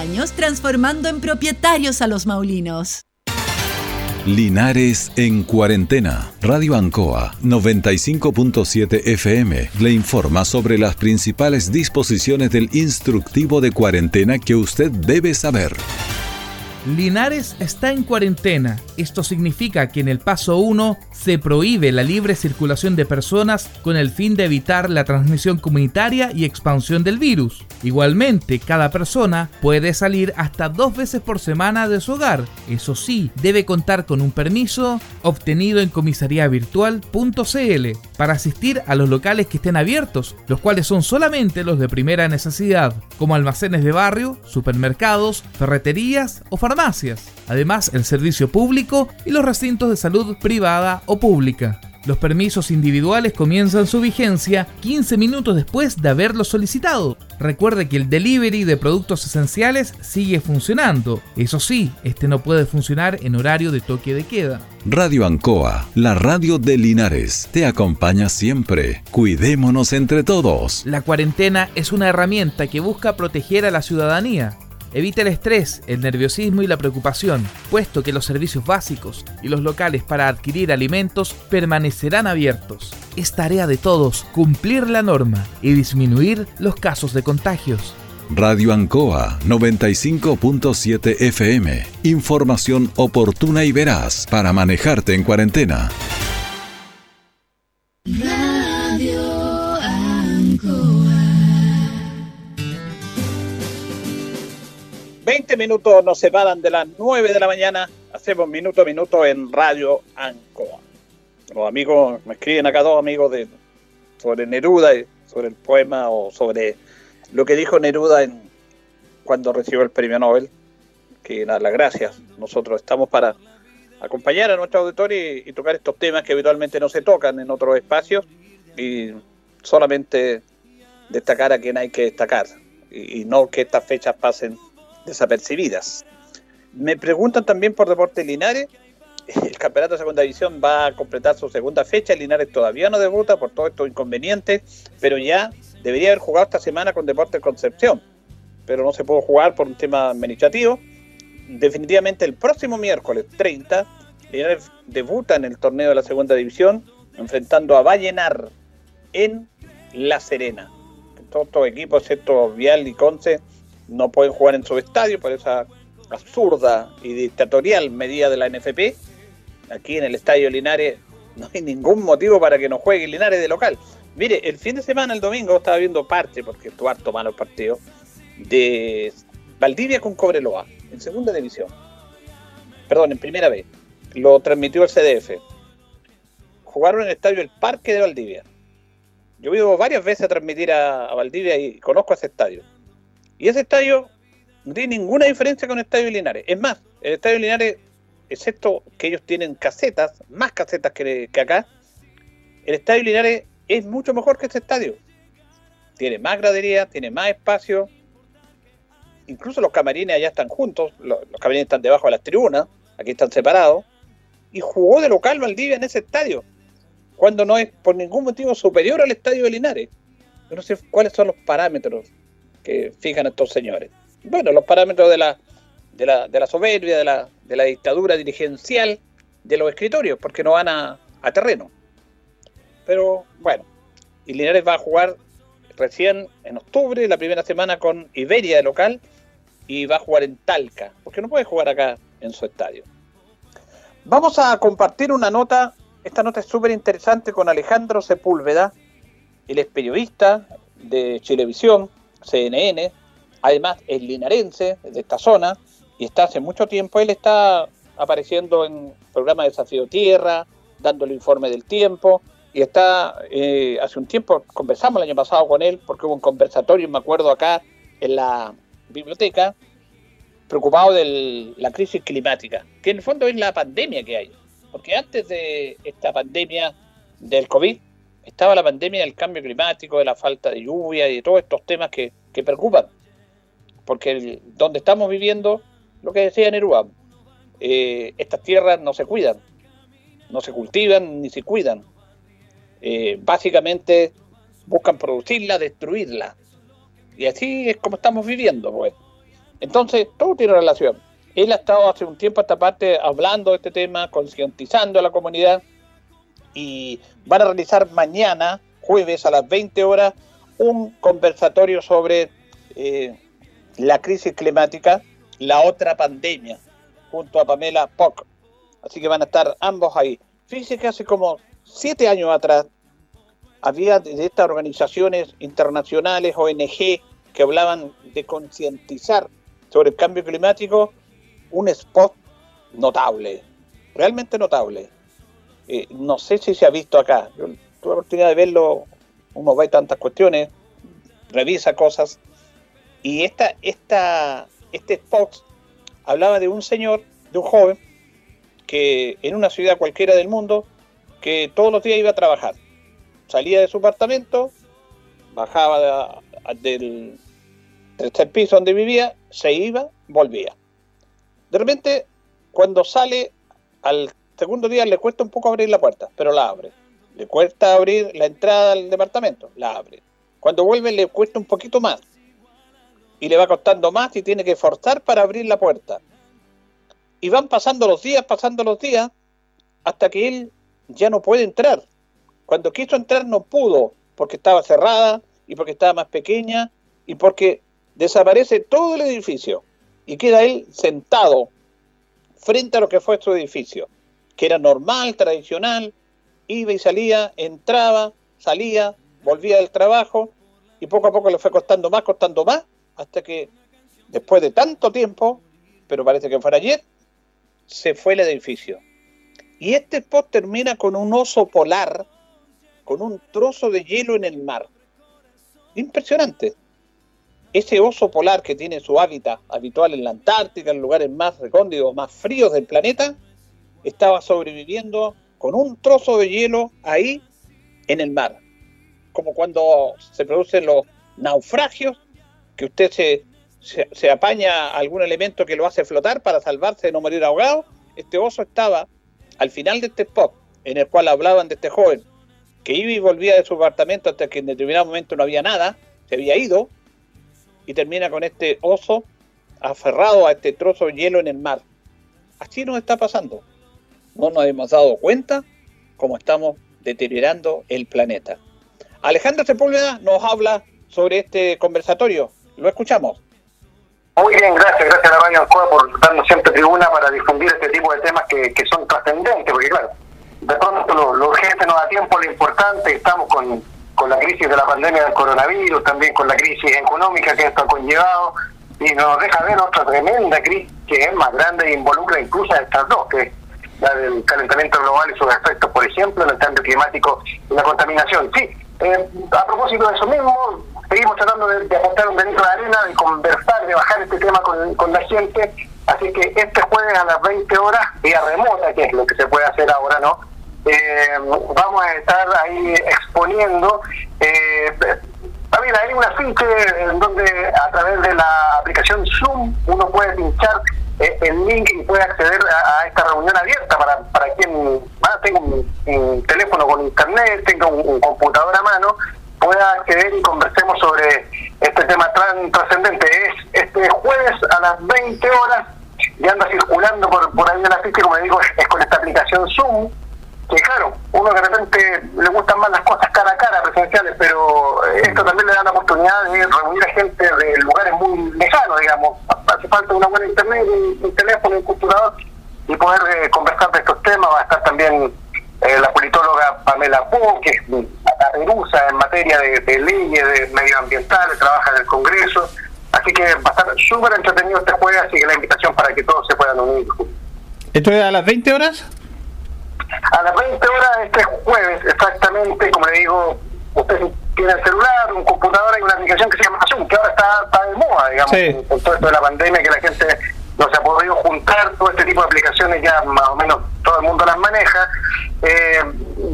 años transformando en propietarios a los maulinos. Linares en cuarentena. Radio Ancoa 95.7 FM le informa sobre las principales disposiciones del instructivo de cuarentena que usted debe saber. Linares está en cuarentena. Esto significa que en el paso 1 se prohíbe la libre circulación de personas con el fin de evitar la transmisión comunitaria y expansión del virus. Igualmente, cada persona puede salir hasta dos veces por semana de su hogar. Eso sí, debe contar con un permiso obtenido en comisariavirtual.cl para asistir a los locales que estén abiertos, los cuales son solamente los de primera necesidad, como almacenes de barrio, supermercados, ferreterías o farmacias. Además, el servicio público y los recintos de salud privada o pública. Los permisos individuales comienzan su vigencia 15 minutos después de haberlo solicitado. Recuerde que el delivery de productos esenciales sigue funcionando. Eso sí, este no puede funcionar en horario de toque de queda. Radio Ancoa, la radio de Linares, te acompaña siempre. Cuidémonos entre todos. La cuarentena es una herramienta que busca proteger a la ciudadanía Evita el estrés, el nerviosismo y la preocupación, puesto que los servicios básicos y los locales para adquirir alimentos permanecerán abiertos. Es tarea de todos cumplir la norma y disminuir los casos de contagios. Radio Ancoa 95.7 FM. Información oportuna y veraz para manejarte en cuarentena. 20 minutos nos separan de las 9 de la mañana. Hacemos minuto a minuto en Radio Ancoa. Los amigos, me escriben acá dos amigos sobre Neruda, sobre el poema o sobre lo que dijo Neruda cuando recibió el premio Nobel. Que nada, las gracias. Nosotros estamos para acompañar a nuestro auditorio y, tocar estos temas que habitualmente no se tocan en otros espacios y solamente destacar a quien hay que destacar y no que estas fechas pasen desapercibidas. Me preguntan también por Deportes Linares. El campeonato de segunda división va a completar su segunda fecha. Linares todavía no debuta por todos estos inconvenientes, pero ya debería haber jugado esta semana con Deportes Concepción. Pero no se pudo jugar por un tema administrativo. Definitivamente el próximo miércoles 30, Linares debuta en el torneo de la segunda división, enfrentando a Vallenar en La Serena. Todos estos equipos, excepto Vial y Conce, no pueden jugar en su estadio por esa absurda y dictatorial medida de la NFP. Aquí en el estadio Linares no hay ningún motivo para que no juegue Linares de local. Mire, el fin de semana, el domingo, estaba viendo parte, porque estuvo harto malo el partido, de Valdivia con Cobreloa, en segunda división. Perdón, en primera vez. Lo transmitió el CDF. Jugaron en el estadio El Parque de Valdivia. Yo he ido varias veces a transmitir a, a Valdivia y conozco ese estadio. Y ese estadio no tiene ninguna diferencia con el estadio Linares. Es más, el estadio Linares, excepto que ellos tienen casetas, más casetas que, que acá, el estadio Linares es mucho mejor que este estadio. Tiene más gradería, tiene más espacio. Incluso los camarines allá están juntos, los, los camarines están debajo de las tribunas, aquí están separados. Y jugó de local Valdivia en ese estadio, cuando no es por ningún motivo superior al estadio de Linares. Yo no sé cuáles son los parámetros que fijan estos señores. Bueno, los parámetros de la, de la, de la soberbia, de la, de la dictadura dirigencial de los escritorios, porque no van a, a terreno. Pero bueno, y Linares va a jugar recién en octubre, la primera semana con Iberia de local, y va a jugar en Talca, porque no puede jugar acá en su estadio. Vamos a compartir una nota, esta nota es súper interesante con Alejandro Sepúlveda, él es periodista de Chilevisión, CNN, además es linarense de esta zona y está hace mucho tiempo, él está apareciendo en programas de Desafío Tierra, dando el informe del tiempo y está, eh, hace un tiempo conversamos el año pasado con él porque hubo un conversatorio, me acuerdo acá en la biblioteca, preocupado de la crisis climática, que en el fondo es la pandemia que hay, porque antes de esta pandemia del COVID estaba la pandemia del cambio climático, de la falta de lluvia y de todos estos temas que, que preocupan. Porque donde estamos viviendo, lo que decía Neruda, eh, estas tierras no se cuidan, no se cultivan ni se cuidan. Eh, básicamente buscan producirla, destruirla. Y así es como estamos viviendo, pues. Entonces, todo tiene relación. Él ha estado hace un tiempo a esta parte hablando de este tema, concientizando a la comunidad y van a realizar mañana, jueves a las 20 horas, un conversatorio sobre eh, la crisis climática, la otra pandemia, junto a Pamela Pock. Así que van a estar ambos ahí. Fíjense que hace como siete años atrás había de estas organizaciones internacionales, ONG, que hablaban de concientizar sobre el cambio climático, un spot notable, realmente notable. Eh, no sé si se ha visto acá. Yo tuve la oportunidad de verlo, uno ve tantas cuestiones, revisa cosas, y esta, esta, este spot hablaba de un señor, de un joven, que en una ciudad cualquiera del mundo, que todos los días iba a trabajar. Salía de su apartamento, bajaba de, del tercer piso donde vivía, se iba, volvía. De repente, cuando sale al segundo día le cuesta un poco abrir la puerta, pero la abre. Le cuesta abrir la entrada al departamento, la abre. Cuando vuelve le cuesta un poquito más. Y le va costando más y tiene que forzar para abrir la puerta. Y van pasando los días, pasando los días, hasta que él ya no puede entrar. Cuando quiso entrar no pudo, porque estaba cerrada y porque estaba más pequeña y porque desaparece todo el edificio y queda él sentado frente a lo que fue su edificio, que era normal, tradicional, iba y salía, entraba, salía, volvía del trabajo y poco a poco le fue costando más, costando más, hasta que después de tanto tiempo, pero parece que fuera ayer, se fue el edificio. Y este spot termina con un oso polar, con un trozo de hielo en el mar. Impresionante. Ese oso polar que tiene su hábitat habitual en la Antártica, en lugares más recónditos, más fríos del planeta, estaba sobreviviendo con un trozo de hielo ahí en el mar. Como cuando se producen los naufragios, que usted se, se, apaña algún elemento que lo hace flotar para salvarse de no morir ahogado. Este oso estaba al final de este spot, en el cual hablaban de este joven, que iba y volvía de su apartamento hasta que en determinado momento no había nada, se había ido, y termina con este oso aferrado a este trozo de hielo en el mar. Así nos está pasando. No nos hemos dado cuenta cómo estamos deteriorando el planeta. Alejandro Sepúlveda nos habla sobre este conversatorio. Lo escuchamos. Muy bien, gracias, gracias a la Radio Alcoa por darnos siempre tribuna para difundir este tipo de temas que, son trascendentes, porque claro, de pronto lo, lo, urgente no da tiempo, lo importante, estamos con, con la crisis de la pandemia del coronavirus, también con la crisis económica que esto ha conllevado, y nos deja ver otra tremenda crisis que es más grande e involucra incluso a estas dos, que la del calentamiento global y sus efectos, por ejemplo, en el cambio climático y la contaminación. Sí, eh, a propósito de eso mismo, seguimos tratando de, de, aportar un granito de arena, de conversar, de bajar este tema con, la gente. Así que este jueves a las 20 horas, vía remota, que es lo que se puede hacer ahora, ¿no? Eh, vamos a estar ahí exponiendo. Eh, también hay un afiche en donde a través de la aplicación Zoom uno puede pinchar el link y puede acceder a, esta reunión abierta para, para quien ah, tenga un, un, teléfono con internet, tenga un, computador a mano pueda acceder y conversemos sobre este tema tan trascendente. Es este jueves a las 20 horas y anda circulando por, por ahí en la ficha, como digo, es, es, con esta aplicación Zoom, que claro, uno de repente le gustan más las cosas cara a cara, presenciales, pero esto también le da la oportunidad de reunir a gente de lugares muy lejanos, digamos. Hace falta una buena internet, un, teléfono, un computador y poder eh, conversar de estos temas. Va a estar también eh, la politóloga Pamela Pú, que es rusa en materia de, de leyes de medioambientales, trabaja en el Congreso. Así que va a estar súper entretenido este jueves, así que la invitación para que todos se puedan unir. ¿Esto es a las 20 horas? A las 20 horas este jueves, exactamente, como le digo, usted tiene el celular, un computador, hay una aplicación que se llama Zoom, que ahora está, está de moda, digamos, Sí. con, todo esto de la pandemia, que la gente no se ha podido juntar, todo este tipo de aplicaciones ya más o menos todo el mundo las maneja. Eh,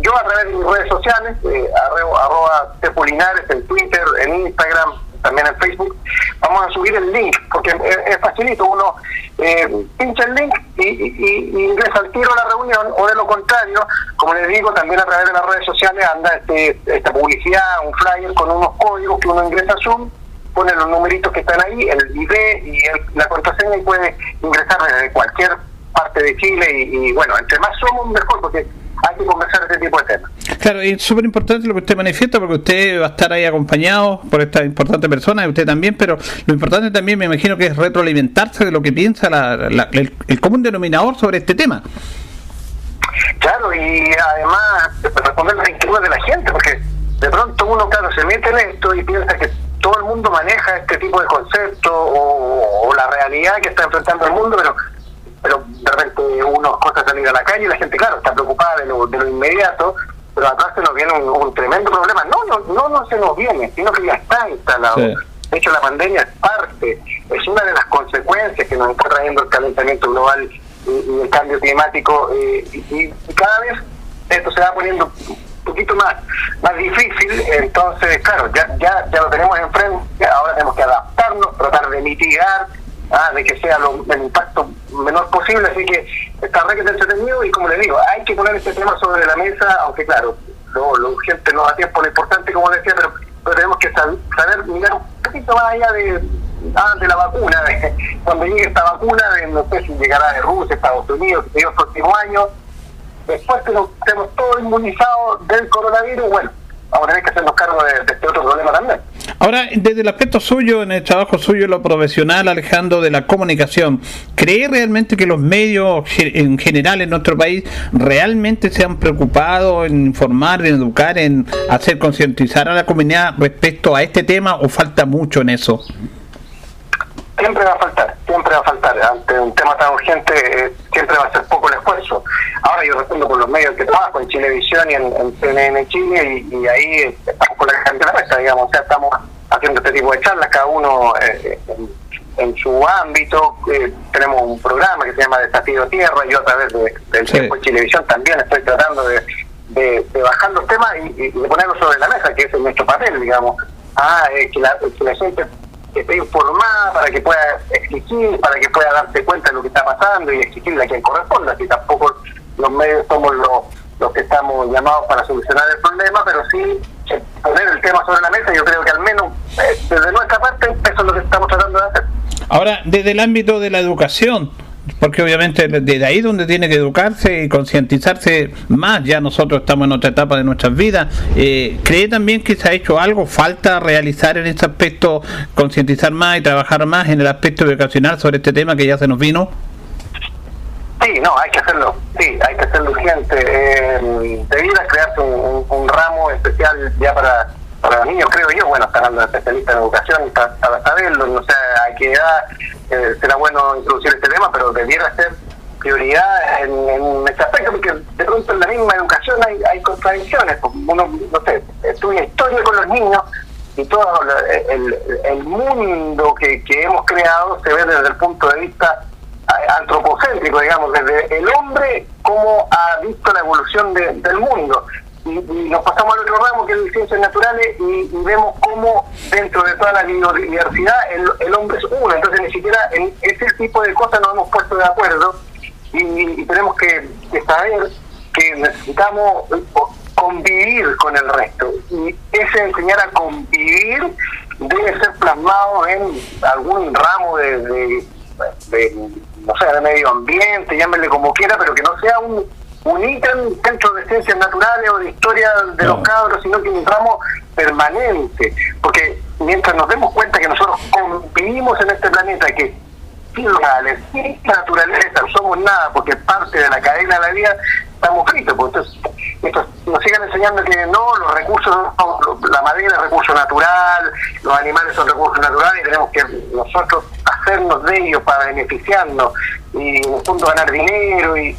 yo a través de mis redes sociales, eh, arroba, arroba Tepulinares en Twitter, en Instagram, también en Facebook, vamos a subir el link, porque es, facilito, uno eh, pincha el link y, y, ingresa al tiro a la reunión, o de lo contrario, como les digo, también a través de las redes sociales anda este, esta publicidad, un flyer con unos códigos que uno ingresa a Zoom, pone los numeritos que están ahí, el ID y el, la contraseña y puede ingresar desde cualquier parte de Chile y bueno, entre más somos mejor porque hay que conversar este tipo de temas. Claro, y es súper importante lo que usted manifiesta porque usted va a estar ahí acompañado por esta importante persona y usted también, pero lo importante también me imagino que es retroalimentarse de lo que piensa la, la, el, el, común denominador sobre este tema. Claro, y además responder las inquietudes de la gente, porque de pronto uno, claro, se mete en esto y piensa que todo el mundo maneja este tipo de conceptos o, o la realidad que está enfrentando el mundo, pero pero de repente uno cosa salir a la calle y la gente, claro, está preocupada de lo, de lo inmediato, pero atrás se nos viene un, un, tremendo problema. No, no, no, no se nos viene, sino que ya está instalado. Sí. De hecho, la pandemia es parte, es una de las consecuencias que nos está trayendo el calentamiento global y, y el cambio climático. Eh, y, y, cada vez esto se va poniendo un poquito más, más difícil. Entonces, claro, ya, ya, ya lo tenemos enfrente, ahora tenemos que adaptarnos, tratar de mitigar ah, de que sea lo, el impacto menor posible, así que está re que entretenido y como le digo, hay que poner este tema sobre la mesa, aunque claro, lo, lo urgente no da tiempo, lo importante como decía, pero, tenemos que saber, mirar un poquito más allá de, ah, de la vacuna, cuando llegue esta vacuna, de, no sé si llegará de Rusia, Estados Unidos, que el próximo año, después que nos estemos todos inmunizados del coronavirus, bueno, vamos a que hacernos cargo de, de, este otro problema. Ahora, desde el aspecto suyo, en el trabajo suyo, lo profesional, Alejandro, de la comunicación, ¿cree realmente que los medios en general en nuestro país realmente se han preocupado en informar, en educar, en hacer concientizar a la comunidad respecto a este tema o falta mucho en eso? Siempre va a faltar, siempre va a faltar. Ante un tema tan urgente, eh, siempre va a ser poco el esfuerzo. Ahora yo respondo por los medios que trabajo en Chilevisión y en, en CNN Chile, y, ahí estamos con la gente de la mesa, digamos, o sea, estamos haciendo este tipo de charlas, cada uno eh, en, su ámbito. Eh, tenemos un programa que se llama Desafío Tierra, y otra vez del tiempo en Chilevisión también estoy tratando de, bajar los temas y, de ponerlos sobre la mesa, que es nuestro papel, digamos. Ah, que, la, que la gente esté informada para que pueda exigir, para que pueda darse cuenta de lo que está pasando y exigirle a quien corresponda, si tampoco los medios somos los, los que estamos llamados para solucionar el problema, pero sí eh, poner el tema sobre la mesa, yo creo que al menos eh, desde nuestra parte eso es lo que estamos tratando de hacer. Ahora, desde el ámbito de la educación, porque obviamente desde ahí donde tiene que educarse y concientizarse más, ya nosotros estamos en otra etapa de nuestras vidas, eh, ¿cree también que se ha hecho algo? ¿Falta realizar en este aspecto, concientizar más y trabajar más en el aspecto educacional sobre este tema que ya se nos vino? Sí, no, hay que hacerlo, sí, hay que hacerlo urgente. Eh, debiera crearse un, ramo especial ya para, para los niños, creo yo, bueno, está hablando de especialistas en educación, para saberlo, no sé a qué edad eh, será bueno introducir este tema, pero debiera ser prioridad en, en este aspecto, porque de pronto en la misma educación hay, hay contradicciones. Pues, uno, no sé, estudia historia con los niños y todo el, mundo que, hemos creado se ve desde el punto de vista antropocéntrico, digamos, desde el hombre como ha visto la evolución del mundo. Y, nos pasamos al otro ramo, que es ciencias naturales, y, vemos cómo dentro de toda la biodiversidad el, hombre es uno. Entonces ni siquiera en ese tipo de cosas nos hemos puesto de acuerdo y, tenemos que, saber que necesitamos convivir con el resto. Y ese enseñar a convivir debe ser plasmado en algún ramo de no sé, de medio ambiente, llámenle como quiera, pero que no sea un, un ítem dentro de ciencias naturales o de historia de los cabros, sino que un ramo permanente. Porque mientras nos demos cuenta que nosotros convivimos en este planeta, que sin reales, sin naturaleza, no somos nada, porque parte de la cadena de la vida, estamos fritos. Pues, entonces, nos sigan enseñando que no, los recursos, la madera es recurso natural, los animales son recursos naturales y tenemos que nosotros hacernos de ellos para beneficiarnos y en el fondo ganar dinero y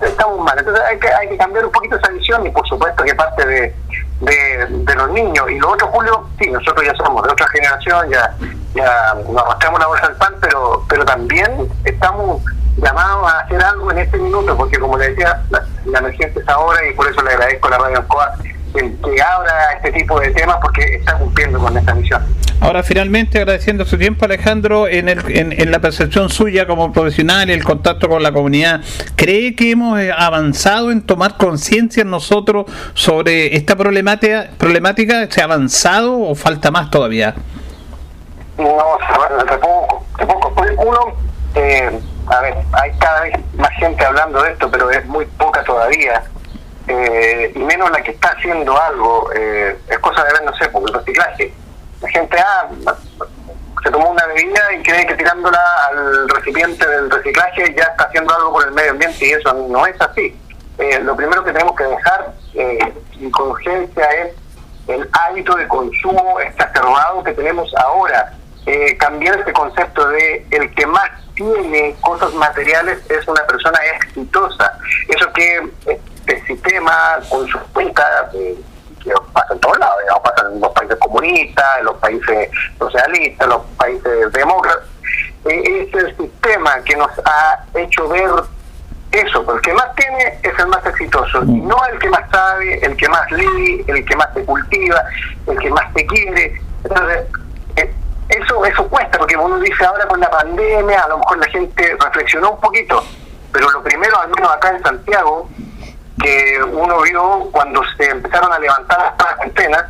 estamos mal. Entonces hay que, hay que cambiar un poquito esa visión y por supuesto que parte de, de, los niños. Y lo otro, Julio, sí, nosotros ya somos de otra generación, ya, ya nos arrastramos la bolsa del pan, pero, pero también estamos llamados a hacer algo en este minuto, porque como le decía, la, la emergencia es ahora y por eso le agradezco a la Radio Ancoa que abra este tipo de temas porque está cumpliendo con esta misión. Ahora, finalmente, agradeciendo su tiempo, Alejandro, en, el, en, la percepción suya como profesional y el contacto con la comunidad, ¿cree que hemos eh, avanzado en tomar conciencia nosotros sobre esta problemática? problemática? ¿Se ha avanzado o falta más todavía? No, de poco, de poco. Uno, eh, a ver, hay cada vez más gente hablando de esto, pero es muy poca todavía eh, y menos la que está haciendo algo, eh, es cosa de ver, no sé, porque el reciclaje. La gente ah, se tomó una bebida y cree que tirándola al recipiente del reciclaje ya está haciendo algo por el medio ambiente y eso no es así. Eh, lo primero que tenemos que dejar eh, con urgencia es el hábito de consumo exacerbado que tenemos ahora. Eh, cambiar este concepto de el que más tiene cosas materiales es una persona exitosa. Eso que este sistema con sus cuentas que pasa en todos lados, pasa en los países comunistas, en los países socialistas, en los países demócratas. E, es el sistema que nos ha hecho ver eso, el que más tiene es el más exitoso, y no el que más sabe, el que más lee, el que más te cultiva, el que más te quiere. Entonces, eh, eso, eso cuesta, porque uno dice ahora con la pandemia, a lo mejor la gente reflexionó un poquito, pero lo primero, al menos acá en Santiago, que uno vio cuando se empezaron a levantar las cuarentenas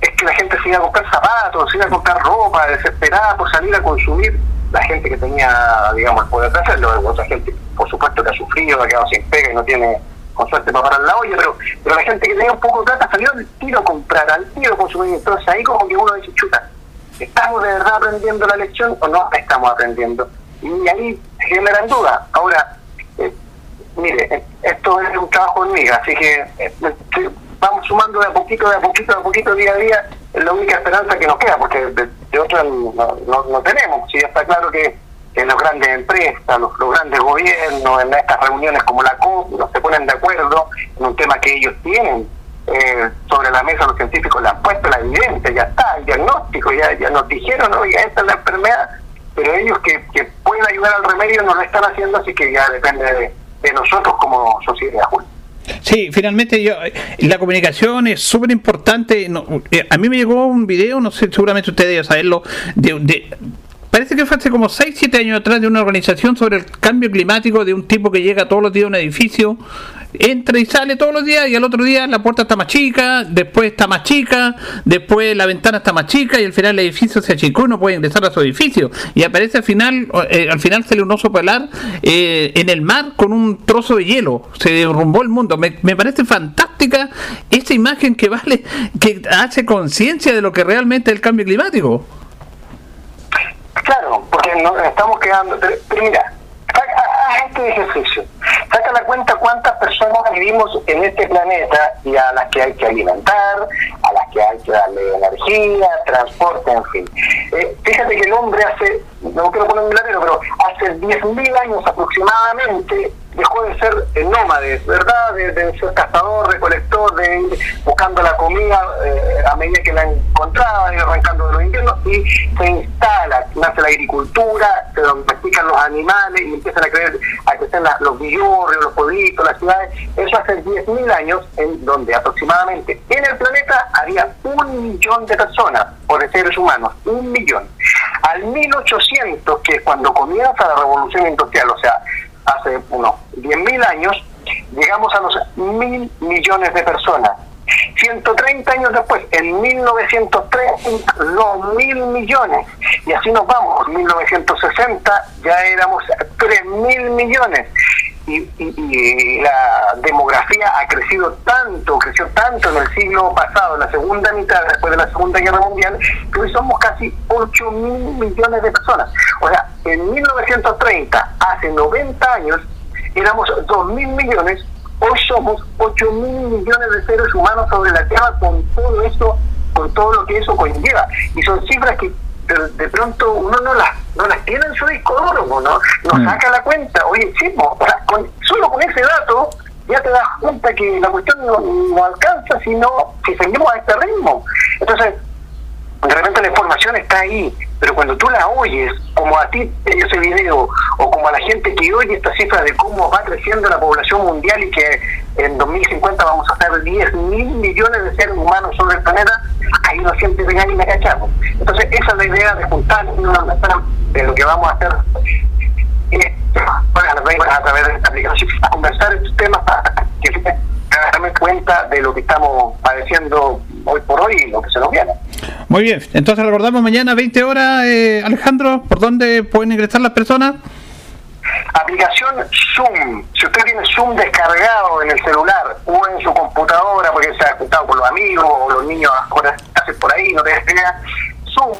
es que la gente se iba a comprar zapatos, se iba a comprar ropa, desesperada por salir a consumir. La gente que tenía, digamos, el poder de hacerlo, otra gente, por supuesto, que ha sufrido, ha quedado sin pega y no tiene con suerte para parar la olla, pero, pero la gente que tenía un poco de plata salió al tiro a comprar, al tiro a consumir. Entonces ahí como que uno dice, chuta, ¿estamos de verdad aprendiendo la lección o no estamos aprendiendo? Y ahí generan dudas. Ahora, mire, esto es un trabajo hormiga, así que eh, vamos sumando de a poquito, de a poquito, de a poquito, día a día, la única esperanza que nos queda, porque de, otra nosotros no, no, no tenemos. Sí, está claro que en las grandes empresas, los, los, grandes gobiernos, en estas reuniones como la COP, no se ponen de acuerdo en un tema que ellos tienen eh, sobre la mesa los científicos le han puesto la evidencia, ya está, el diagnóstico, ya, ya nos dijeron, oiga, esta es la enfermedad, pero ellos que, que pueden ayudar al remedio no lo están haciendo, así que ya depende de, de nosotros como sociedad. Sí, finalmente yo, la comunicación es súper importante. No, eh, a mí me llegó un video, no sé, seguramente ustedes deben saberlo, de, de Parece que fue hace como 6, 7 años atrás de una organización sobre el cambio climático de un tipo que llega todos los días a un edificio, entra y sale todos los días y al otro día la puerta está más chica, después está más chica, después la ventana está más chica y al final el edificio se achicó y no puede ingresar a su edificio. Y aparece al final, eh, al final sale un oso polar eh, en el mar con un trozo de hielo. Se derrumbó el mundo. Me, me parece fantástica esa imagen que vale, que hace conciencia de lo que realmente es el cambio climático. Claro, porque nos estamos quedando. Pero, mira, haz este ejercicio. Saca la cuenta cuántas personas vivimos en este planeta y a las que hay que alimentar, a las que hay que darle energía, transporte, en fin. Eh, fíjate que el hombre hace, no quiero poner un latero, pero hace 10.000 años aproximadamente dejó de ser el nómade, ¿verdad? De, de, ser cazador, recolector, de ir buscando la comida eh, a medida que la encontraba, ir arrancando de los inviernos y se instala, nace la agricultura, se domestican los animales y empiezan a, creer, a crecer la, los villorrios, los pueblitos, las ciudades. Eso hace 10.000 años, en donde aproximadamente en el planeta había un millón de personas, por seres humanos, un millón. Al 1800, que es cuando comienza la revolución industrial, o sea, hace unos 10.000 años, llegamos a los mil millones de personas. 130 años después, en 1930, los mil millones. Y así nos vamos. En 1960 ya éramos 3 mil millones. Y, y, y, la demografía ha crecido tanto, creció tanto en el siglo pasado, en la segunda mitad, después de la Segunda Guerra Mundial, que hoy somos casi 8 mil millones de personas. O sea, en 1930, hace 90 años, éramos 2 mil millones, hoy somos 8 mil millones de seres humanos sobre la Tierra con todo eso, con todo lo que eso conlleva. Y son cifras que de, de pronto uno no las no las tiene en su disco duro, ¿no? Nos mm. saca la cuenta, oye, sí, con, solo con ese dato ya te das cuenta que la cuestión no, no alcanza si no, si seguimos a este ritmo. Entonces, de repente la información está ahí, pero cuando tú la oyes, como a ti ese video, o como a la gente que oye esta cifra de cómo va creciendo la población mundial y que en 2050 vamos a ser 10 mil millones de seres humanos sobre el planeta, ahí uno siente venga y me cachamos. Entonces esa es la idea de juntar de lo que vamos a hacer a través de esta aplicación a conversar estos temas para que darme cuenta de lo que estamos padeciendo hoy por hoy y lo que se nos viene. Muy bien, entonces recordamos mañana 20 horas, eh, Alejandro, ¿por dónde pueden ingresar las personas? Aplicación Zoom. Si usted tiene Zoom descargado en el celular o en su computadora porque se ha juntado con los amigos o los niños ahora hacen por ahí, no te idea, Zoom.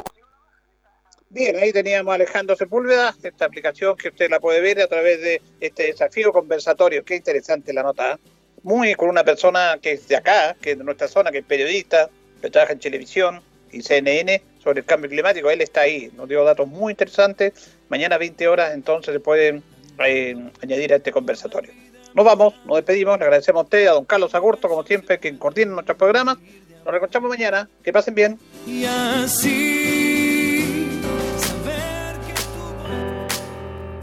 Bien, ahí teníamos a Alejandro Sepúlveda, esta aplicación que usted la puede ver a través de este desafío conversatorio. Qué interesante la nota. ¿eh? Muy con una persona que es de acá, que es de nuestra zona, que es periodista, que trabaja en televisión y CNN sobre el cambio climático. Él está ahí, nos dio datos muy interesantes. Mañana 20 horas entonces se pueden eh, añadir a este conversatorio. Nos vamos, nos despedimos, le agradecemos a usted, a don Carlos Agurto, como siempre, que coordina nuestros programas. Nos reencontramos mañana. Que pasen bien. Y así,